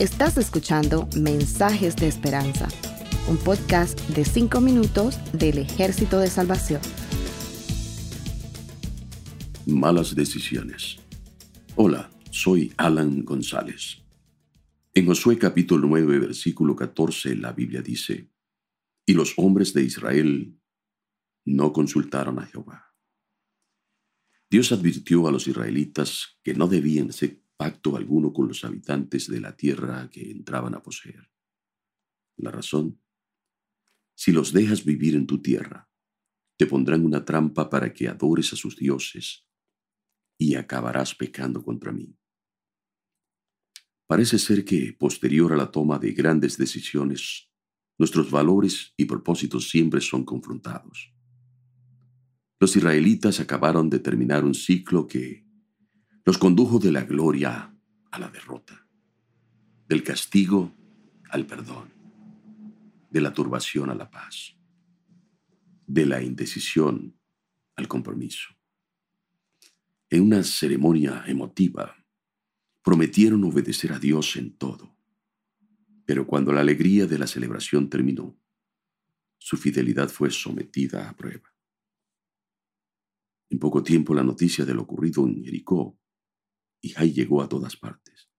Estás escuchando Mensajes de Esperanza, un podcast de 5 minutos del Ejército de Salvación. Malas decisiones. Hola, soy Alan González. En Josué capítulo 9, versículo 14, la Biblia dice, Y los hombres de Israel no consultaron a Jehová. Dios advirtió a los israelitas que no debían hacer pacto alguno con los habitantes de la tierra que entraban a poseer. La razón, si los dejas vivir en tu tierra, te pondrán una trampa para que adores a sus dioses y acabarás pecando contra mí. Parece ser que, posterior a la toma de grandes decisiones, nuestros valores y propósitos siempre son confrontados. Los israelitas acabaron de terminar un ciclo que los condujo de la gloria a la derrota, del castigo al perdón, de la turbación a la paz, de la indecisión al compromiso. En una ceremonia emotiva, prometieron obedecer a Dios en todo, pero cuando la alegría de la celebración terminó, su fidelidad fue sometida a prueba. En poco tiempo la noticia de lo ocurrido en Jericó y Jai llegó a todas partes.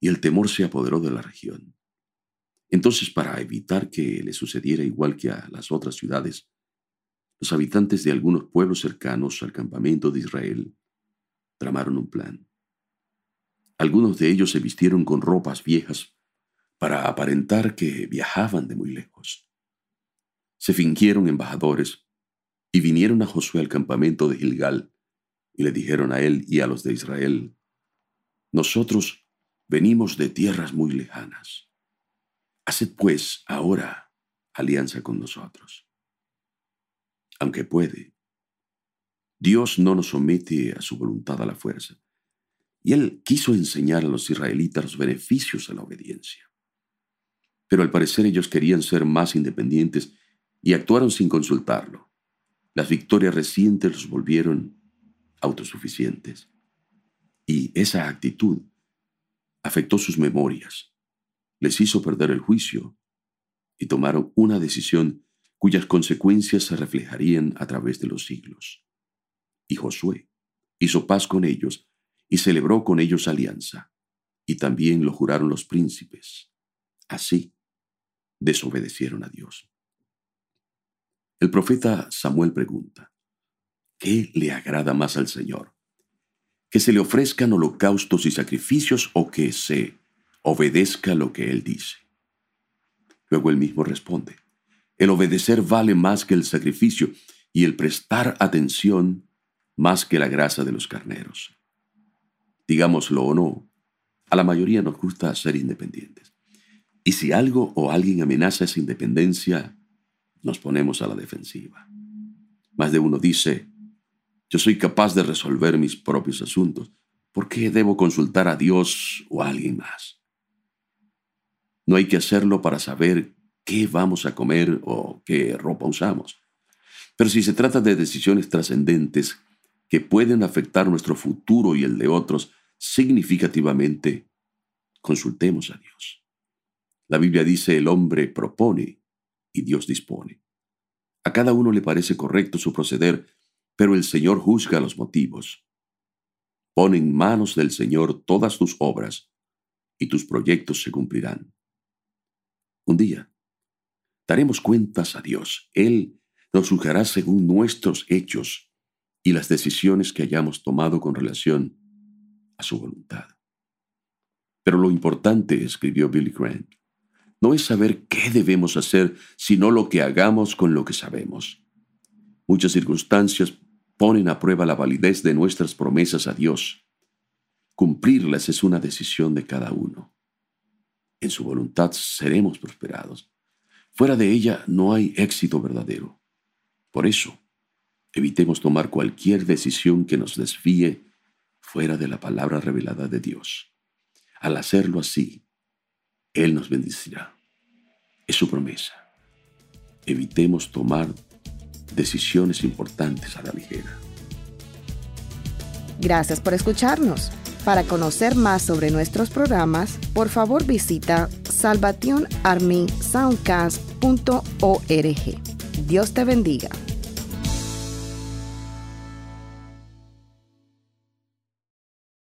Y el temor se apoderó de la región. Entonces, para evitar que le sucediera igual que a las otras ciudades, los habitantes de algunos pueblos cercanos al campamento de Israel tramaron un plan. Algunos de ellos se vistieron con ropas viejas para aparentar que viajaban de muy lejos. Se fingieron embajadores y vinieron a Josué al campamento de Gilgal y le dijeron a él y a los de Israel, Nosotros venimos de tierras muy lejanas. Haced pues ahora alianza con nosotros. Aunque puede, Dios no nos somete a su voluntad a la fuerza, y él quiso enseñar a los israelitas los beneficios de la obediencia. Pero al parecer ellos querían ser más independientes y actuaron sin consultarlo. Las victorias recientes los volvieron autosuficientes. Y esa actitud afectó sus memorias, les hizo perder el juicio y tomaron una decisión cuyas consecuencias se reflejarían a través de los siglos. Y Josué hizo paz con ellos y celebró con ellos alianza, y también lo juraron los príncipes. Así, desobedecieron a Dios. El profeta Samuel pregunta, ¿Qué le agrada más al Señor? ¿Que se le ofrezcan holocaustos y sacrificios o que se obedezca lo que Él dice? Luego él mismo responde, el obedecer vale más que el sacrificio y el prestar atención más que la grasa de los carneros. Digámoslo o no, a la mayoría nos gusta ser independientes. Y si algo o alguien amenaza esa independencia, nos ponemos a la defensiva. Más de uno dice, yo soy capaz de resolver mis propios asuntos. ¿Por qué debo consultar a Dios o a alguien más? No hay que hacerlo para saber qué vamos a comer o qué ropa usamos. Pero si se trata de decisiones trascendentes que pueden afectar nuestro futuro y el de otros significativamente, consultemos a Dios. La Biblia dice el hombre propone y Dios dispone. A cada uno le parece correcto su proceder pero el Señor juzga los motivos. Pon en manos del Señor todas tus obras, y tus proyectos se cumplirán. Un día, daremos cuentas a Dios. Él nos juzgará según nuestros hechos y las decisiones que hayamos tomado con relación a su voluntad. Pero lo importante, escribió Billy Grant, no es saber qué debemos hacer, sino lo que hagamos con lo que sabemos. Muchas circunstancias ponen a prueba la validez de nuestras promesas a Dios. Cumplirlas es una decisión de cada uno. En su voluntad seremos prosperados. Fuera de ella no hay éxito verdadero. Por eso, evitemos tomar cualquier decisión que nos desvíe fuera de la palabra revelada de Dios. Al hacerlo así, Él nos bendecirá. Es su promesa. Evitemos tomar decisiones importantes a la ligera. Gracias por escucharnos. Para conocer más sobre nuestros programas, por favor visita salvationarmysoundcast.org. Dios te bendiga.